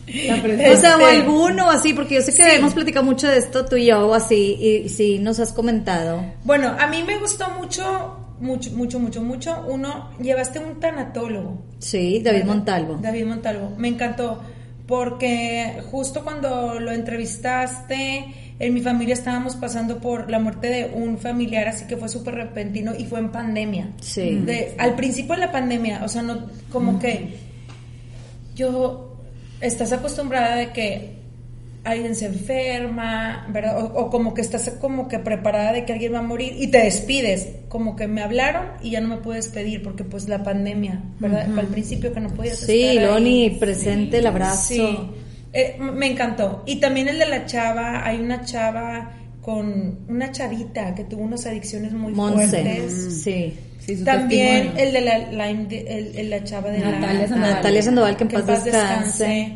[laughs] o sea, o Este- alguno así, porque yo sé que Sí. hemos platicado mucho de esto tú y yo o así, y sí nos has comentado. Bueno, a mí me gustó mucho, mucho, mucho, mucho, mucho. Uno, llevaste un tanatólogo. Sí, David Montalvo. David Montalvo. Me encantó porque justo cuando lo entrevistaste, en mi familia estábamos pasando por la muerte de un familiar, así que fue súper repentino y fue en pandemia. Sí. De- al principio de la pandemia, o sea, no, como que yo, estás acostumbrada de que alguien se enferma, ¿verdad? O, o como que estás como que preparada de que alguien va a morir y te despides. Como que me hablaron y ya no me pude despedir porque pues la pandemia, ¿verdad? Al principio que no podías Sí, estar ahí. Loni, presente, el abrazo. Sí, Eh, me encantó. Y también el de la chava, hay una chava con una chavita que tuvo unas adicciones muy Monse. fuertes. Sí. Sí, También testimonio. el de la, la, el- el- la chava de la- Natalia Sandoval. Natalia Sandoval, que en que paz descanse.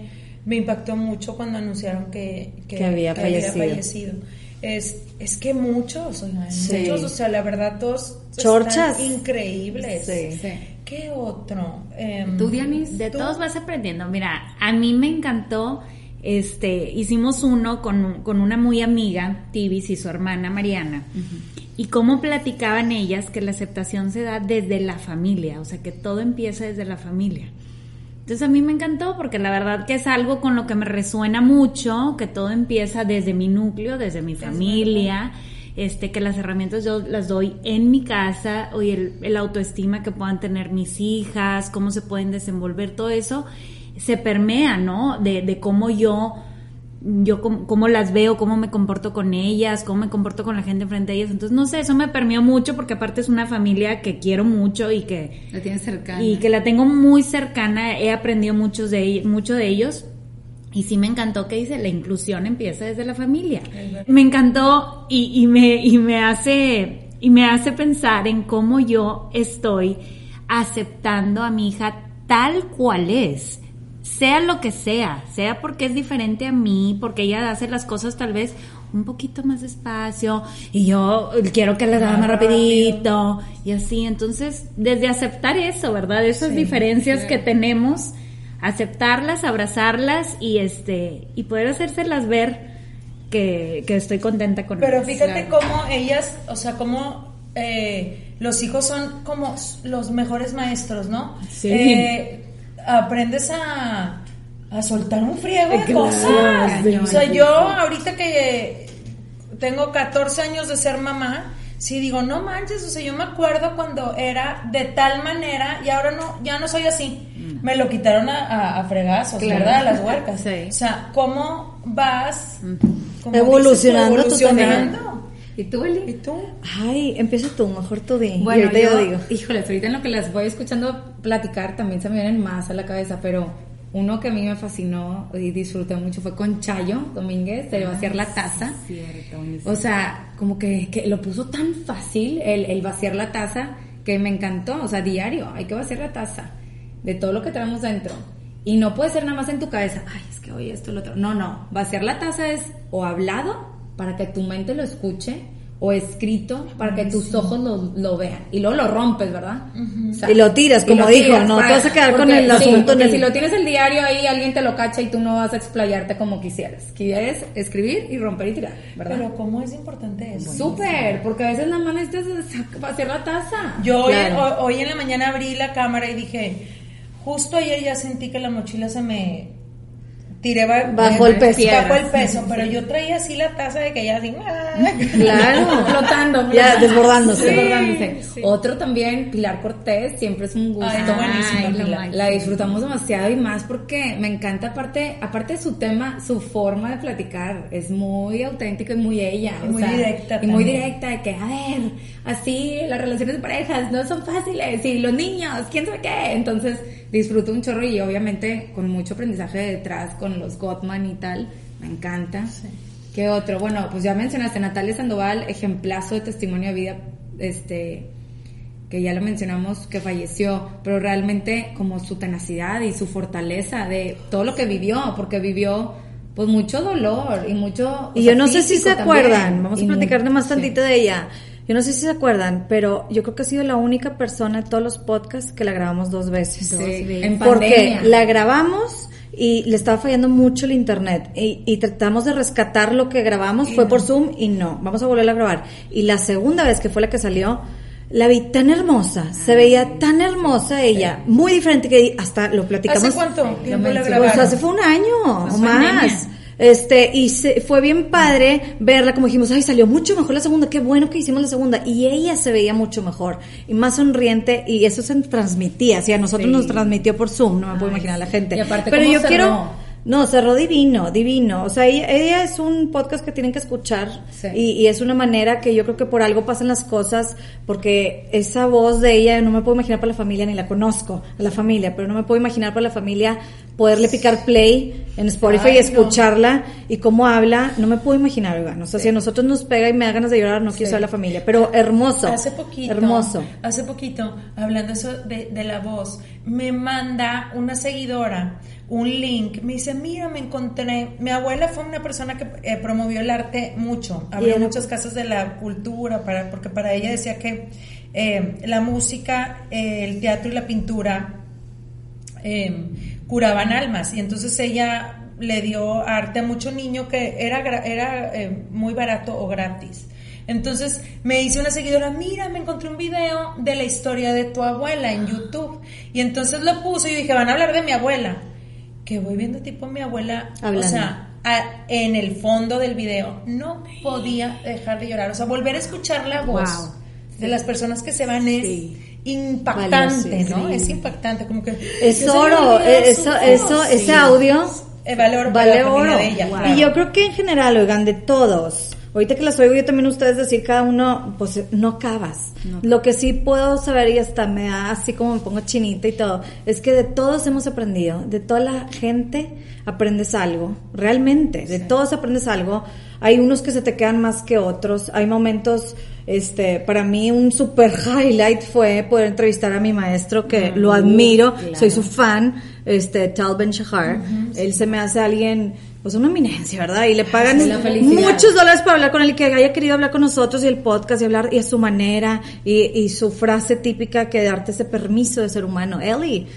Me impactó mucho cuando anunciaron que, Que había fallecido. fallecido. Es, es que muchos, oigan, Sí. muchos, o sea, la verdad, todos Chorchas. están increíbles. Sí. Sí. ¿Qué otro? Em, ¿Tú, Dianis? De ¿Tú? todos vas aprendiendo. Mira, a mí me encantó, este, hicimos uno con, con una muy amiga, Tibis, y su hermana Mariana, y cómo platicaban ellas que la aceptación se da desde la familia, o sea, que todo empieza desde la familia. Entonces a mí me encantó porque la verdad que es algo con lo que me resuena mucho, que todo empieza desde mi núcleo, desde mi familia, este, que las herramientas yo las doy en mi casa, y el, el autoestima que puedan tener mis hijas, cómo se pueden desenvolver, todo eso se permea, ¿no? De, de cómo yo, yo cómo, cómo las veo, cómo me comporto con ellas, cómo me comporto con la gente enfrente de ellas. Entonces, no sé, eso me permeó mucho porque aparte es una familia que quiero mucho y que, La tienes cercana. y que la tengo muy cercana, he aprendido muchos de, mucho de ellos. Y sí me encantó que dice, la inclusión empieza desde la familia. Me encantó y, y me, y me hace, y me hace pensar en cómo yo estoy aceptando a mi hija tal cual es. Sea lo que sea, sea porque es diferente a mí, porque ella hace las cosas tal vez un poquito más despacio y yo quiero que las haga más rapidito y así. Entonces, desde aceptar eso, ¿verdad? Esas diferencias que tenemos, aceptarlas, abrazarlas y este y poder hacérselas ver que, que estoy contenta con Pero ellas. fíjate cómo ellas, o sea, cómo eh, los hijos son como los mejores maestros, ¿no? Sí. Eh, aprendes a, a soltar un friego de Claro, cosas. o sea, yo ahorita que tengo 14 años de ser mamá, sí digo, no manches, o sea, yo me acuerdo cuando era de tal manera y ahora no, ya no soy así. Me lo quitaron a, a, a fregazos, Claro. ¿verdad? A las huercas. [laughs] Sí. O sea, ¿cómo vas Evolucionando dices. ¿Y tú, Eli? ¿Y tú? Ay, empieza tú, mejor tú y Bueno, ahorita yo, yo digo. híjoles, ahorita en lo que las voy escuchando platicar también se me vienen más a la cabeza, pero uno que a mí me fascinó y disfruté mucho fue con Chayo Domínguez, de vaciar la taza. O sea, como que, que lo puso tan fácil el, el vaciar la taza que me encantó. O sea, diario, hay que vaciar la taza de todo lo que traemos dentro. Y no puede ser nada más en tu cabeza, ay, es que hoy esto, lo otro. No, no, vaciar la taza es o hablado para que tu mente lo escuche o escrito para que tus ojos lo, lo vean. Y luego lo rompes, ¿verdad? O sea, Y lo tiras, como lo dijo, tiras no para- te vas a quedar con porque- el sí, asunto en el- si lo tienes el diario ahí, alguien te lo cacha y tú no vas a explayarte como quisieras. Quieres escribir y romper y tirar, ¿verdad? Pero ¿cómo es importante eso? Súper, porque a veces nada más necesitas vaciar la taza. Yo hoy, Claro. ho- hoy en la mañana abrí la cámara y dije, justo ayer ya sentí que la mochila se me tiré ba- Bajo el peso. Bajo el peso, pero yo traía así la taza de que ya así, ¡ah! Claro. [laughs] flotando. Ya, desbordándose. Desbordándose. Otro también, Pilar Cortés, siempre es un gusto. Ay, Ay, la-. La disfrutamos demasiado y más porque me encanta, aparte, aparte de su tema, su forma de platicar es muy auténtica y muy ella. Y o muy sea, directa Y muy directa de que, a ver, así las relaciones de parejas no son fáciles y los niños, quién sabe qué. Entonces disfruto un chorro y obviamente con mucho aprendizaje detrás con los Gottman y tal. Me encanta. ¿Qué otro? Bueno, pues ya mencionaste Natalia Sandoval, ejemplazo de testimonio de vida, este, que ya lo mencionamos, que falleció, pero realmente como su tenacidad y su fortaleza de todo lo que vivió, porque vivió pues mucho dolor y mucho... Y yo no sé si se también. acuerdan, vamos a platicar más sí. tantito de ella. Yo no sé si se acuerdan, pero yo creo que ha sido la única persona de todos los podcasts que la grabamos dos veces. Sí, Dos veces. en Porque pandemia. la grabamos y le estaba fallando mucho el internet y, y tratamos de rescatar lo que grabamos, fue por Zoom y no, vamos a volverla a grabar. Y la segunda vez que fue la que salió, la vi tan hermosa, se veía tan hermosa ella, muy diferente que hasta lo platicamos. ¿Hace cuánto tiempo la? Pues hace fue un año o más. Este, y se, fue bien padre verla, como dijimos, ay, salió mucho mejor la segunda, qué bueno que hicimos la segunda. Y ella se veía mucho mejor y más sonriente, y eso se transmitía, o sea, a nosotros Sí. nos transmitió por Zoom, no me puedo imaginar la gente. Y aparte, Pero ¿cómo yo cerró? quiero. No, cerró divino, divino. O sea, ella, ella es un podcast que tienen que escuchar Sí. y, y es una manera que yo creo que por algo pasan las cosas, porque esa voz de ella no me puedo imaginar para la familia, ni la conozco, a la familia, pero no me puedo imaginar para la familia poderle picar play en Spotify Ay, y no. escucharla y cómo habla, no me puedo imaginar, oigan. O sea, si a nosotros nos pega y me da ganas de llorar, no quiero Sí. ser la familia, pero hermoso. Hace poquito, Hermoso. hace poquito, hablando eso de, de la voz, me manda una seguidora un link, me dice, mira, me encontré, mi abuela fue una persona que eh, promovió el arte mucho, abrió Bien. muchas casas de la cultura, para, porque para ella decía que eh, la música, eh, el teatro y la pintura eh, curaban almas y entonces ella le dio arte a mucho niño que era, era eh, muy barato o gratis. Entonces me dice una seguidora, mira, me encontré un video de la historia de tu abuela en YouTube. Y entonces lo puse y yo dije, van a hablar de mi abuela. Que voy viendo tipo mi abuela, Hablando. o sea, a- en el fondo del video, no podía dejar de llorar. O sea, volver a escuchar la voz Wow. de las personas que se van es Sí. Impactante. ¿no? Es impactante, como que... Es oro, eso, eso, Sí. ese audio vale oro para vale oro. de ella, Y claro. yo creo que en general, oigan, de todos, ahorita que las oigo yo también ustedes decir cada uno, pues no acabas. Lo que sí puedo saber y hasta me da así como me pongo chinita y todo, es que de todos hemos aprendido, de toda la gente aprendes algo, realmente, de todos aprendes algo. Hay unos que se te quedan más que otros, hay momentos, este, para mí un super highlight fue poder entrevistar a mi maestro que lo admiro, soy su fan, este, Tal Ben Shahar. Él se me hace alguien, pues una eminencia, ¿verdad? Y le pagan muchos dólares para hablar con él y que haya querido hablar con nosotros y el podcast y hablar y a su manera y, y su frase típica que darte ese permiso de ser humano. Ellie,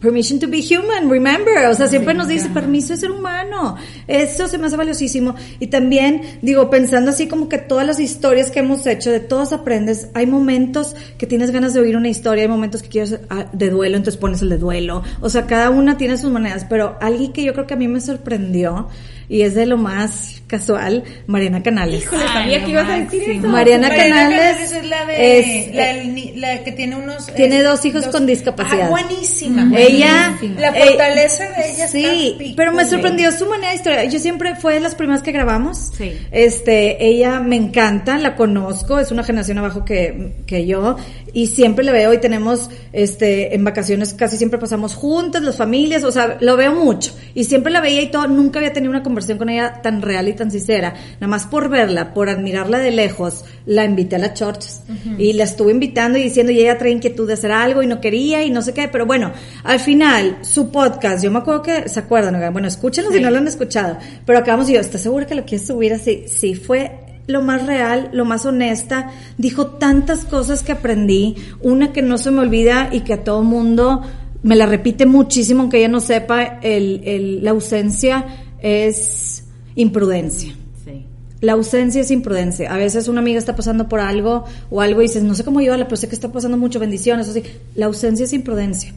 permission to be human, remember. O sea, siempre nos dice permiso de ser humano. Eso se me hace valiosísimo. Y también, digo, pensando así como que todas las historias que hemos hecho, de todas aprendes, hay momentos que tienes ganas de oír una historia, hay momentos que quieres ah, de duelo, entonces pones el de duelo. O sea, cada una tiene sus maneras, pero alguien que yo creo que a mí me sorprendió y es de lo más casual, Mariana Canales. Híjole, sabía que ibas a decir eso. Mariana Canales es la de es- la, que tiene unos Tiene eh, dos hijos con discapacidad. Ah, buenísima. Ella, la eh, fortaleza de ella sí, está pico, pero me sorprendió su manera de historia. Yo siempre fue de las primeras que grabamos. Sí. Este, ella me encanta, la conozco, es una generación abajo que, que yo y siempre le veo y tenemos, este, en vacaciones casi siempre pasamos juntas, las familias, o sea, lo veo mucho y siempre la veía y todo. Nunca había tenido una conversación con ella tan real y tan sincera. Nada más por verla, por admirarla de lejos, la invité a las churches y la estuve invitando y diciendo y ella trae inquietud de hacer algo y no quería y no sé qué, pero bueno, al final su podcast, yo me acuerdo que se acuerdan, bueno, escúchenlo si no lo han escuchado, pero acabamos y yo, ¿estás segura que lo quieres subir así? Sí, fue lo más real, lo más honesta, dijo tantas cosas que aprendí, una que no se me olvida y que a todo mundo me la repite muchísimo, aunque ella no sepa, el, el- la ausencia es imprudencia. Sí. La ausencia es imprudencia. A veces una amiga está pasando por algo o algo y dices, no sé cómo llevarla, pero sé que está pasando mucho, bendiciones. O. La ausencia es imprudencia.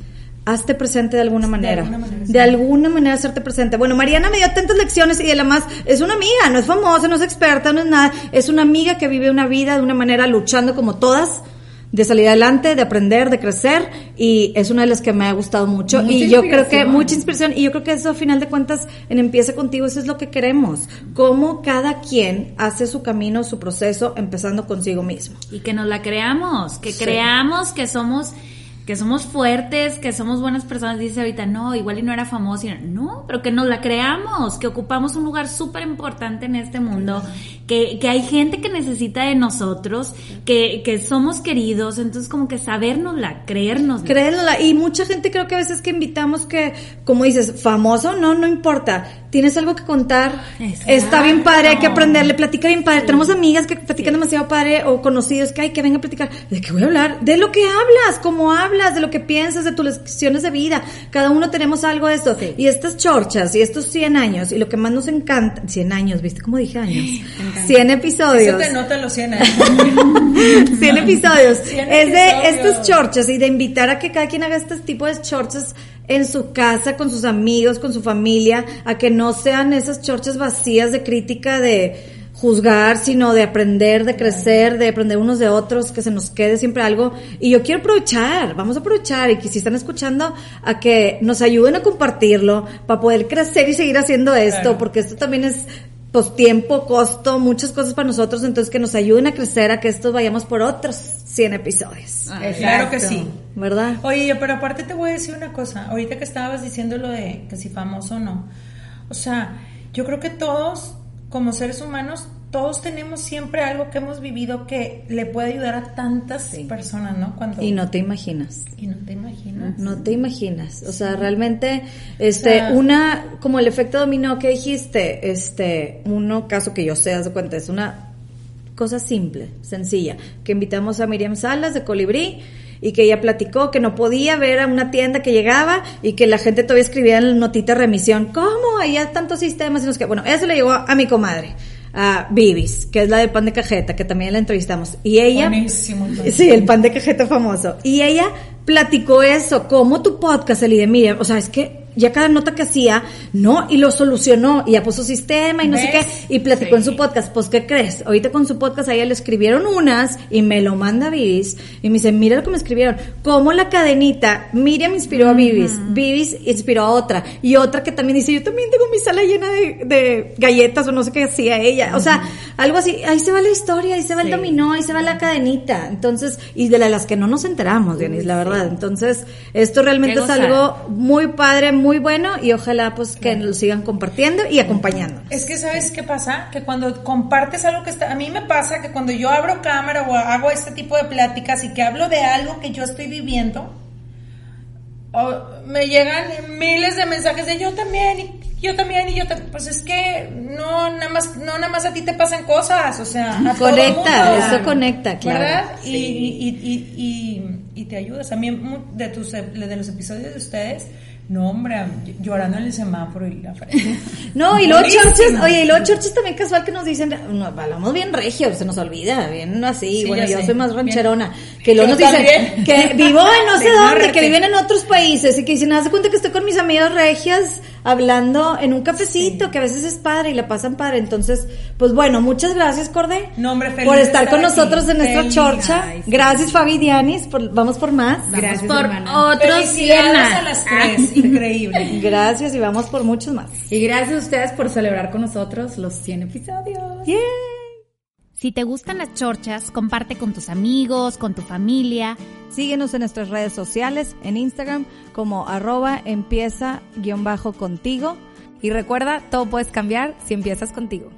Hazte presente de alguna manera. alguna manera, sí. De alguna manera hacerte presente. Bueno, Mariana me dio tantas lecciones y de la más, es una amiga, no es famosa, no es experta, no es nada. Es una amiga que vive una vida de una manera luchando como todas, de salir adelante, de aprender, de crecer y es una de las que me ha gustado mucho. Mucha y yo creo que mucha inspiración y yo creo que eso a final de cuentas en Empieza contigo eso es lo que queremos. Cómo cada quien hace su camino, su proceso, empezando consigo mismo. Y que nos la creamos, que creamos que somos que somos fuertes, que somos buenas personas, dice ahorita, no, igual y no era famoso, y no, no, pero que nos la creamos, que ocupamos un lugar súper importante en este mundo, que, que hay gente que necesita de nosotros, que, que somos queridos, entonces como que sabérnosla, creérnosla. Créela. Y mucha gente creo que a veces que invitamos que, como dices, famoso, no, no importa. Tienes algo que contar. Exacto. Está bien padre, hay que aprenderle, platica bien padre. Tenemos amigas que platican demasiado padre o conocidos que hay que vengan a platicar. ¿De qué voy a hablar? De lo que hablas, cómo hablas, de lo que piensas, de tus lecciones de vida. Cada uno tenemos algo de esto. Y estas chorchas y estos 100 años y lo que más nos encanta, 100 años, ¿viste cómo dije años? 100 Eso episodios. te nota los 100 años. [laughs] 100 episodios. 100 es de episodios. estas chorchas y de invitar a que cada quien haga este tipo de chorchas en su casa, con sus amigos, con su familia, a que no sean esas chorchas vacías de crítica, de juzgar, sino de aprender, de crecer, de aprender unos de otros, que se nos quede siempre algo. Y yo quiero aprovechar, vamos a aprovechar y que si están escuchando, a que nos ayuden a compartirlo para poder crecer y seguir haciendo esto, Claro. porque esto también es pues tiempo, costo, muchas cosas para nosotros, entonces que nos ayuden a crecer, a que esto vayamos por otros 100 episodios. claro que sí. ¿Verdad? Oye, pero aparte te voy a decir una cosa. Ahorita que estabas diciendo lo de que si famoso o no. O sea, yo creo que todos, como seres humanos, todos tenemos siempre algo que hemos vivido que le puede ayudar a tantas personas, ¿no? Cuando Y no te imaginas. y no te imaginas. No te imaginas. O sea, realmente, este, sea- una, como el efecto dominó que dijiste, este, uno caso que yo sé, haz de cuenta, es una cosa simple, sencilla, que invitamos a Miriam Salas de Colibrí y que ella platicó que no podía ver a una tienda que llegaba y que la gente todavía escribía en la notita de remisión, ¿cómo? Hay tantos sistemas y no sé qué. Bueno, eso le llegó a mi comadre, a Bibis, que es la del pan de cajeta, que también la entrevistamos. Y ella... Buenísimo, entonces. Sí, el pan de cajeta famoso. Y ella platicó eso, como tu podcast, el de Miriam, o sea, es que ya cada nota que hacía, no, y lo solucionó, y ya puso sistema y no sé qué, y platicó en su podcast, pues, ¿qué crees? Ahorita con su podcast a ella le escribieron unas, y me lo manda Vivis, y me dice, mira lo que me escribieron, como la cadenita, Miriam inspiró a Vivis, Vivis inspiró a otra, y otra que también dice, yo también tengo mi sala llena de, de galletas, o no sé qué hacía ella, o sea, algo así, ahí se va la historia, ahí se va el dominó, ahí se va la cadenita, entonces, y de las que no nos enteramos, Dianis, la verdad, entonces, esto realmente es algo muy padre, muy bueno, y ojalá pues que lo sigan compartiendo y acompañando. Es que sabes qué pasa, que cuando compartes algo que está, a mí me pasa que cuando yo abro cámara o hago este tipo de pláticas y que hablo de algo que yo estoy viviendo, o me llegan miles de mensajes de yo también y yo también y yo también. Pues es que no nada más, no nada más a ti te pasan cosas, o sea, a todo Conecta, mundo. eso conecta, claro. ¿verdad? Y, y, y, y, y- y te ayudas. A mí mu- de tus de los episodios de ustedes, no hombre, llorando en el semáforo y la frente. [laughs] No, y luego Buenísimo. chorches, oye, y luego chorches también casual que nos dicen, hablamos bien regio, se nos olvida, bien así, Sí, bueno, yo sé. soy más Bien. rancherona, que luego nos dicen también. que vivo en no [laughs] sé dónde, norte. que viven en otros países, y que dicen, haz de cuenta que estoy con mis amigas regias hablando en un cafecito, que a veces es padre y la pasan padre, entonces, pues bueno, muchas gracias, Cordé, No, hombre, feliz por estar estar con aquí. nosotros en esta chorcha, Ay, sí. gracias Fabi y Dianis, por- vamos por más, Gracias, por hermana. otros 100 Felicidades más. a las tres, increíble. [laughs] gracias y vamos por muchos más. Y gracias a ustedes por celebrar con nosotros los 100 episodios. ¡Yay! Si te gustan las chorchas, comparte con tus amigos, con tu familia. Síguenos en nuestras redes sociales, en Instagram como arroba empieza guion bajo contigo. Y recuerda, todo puedes cambiar si empiezas contigo.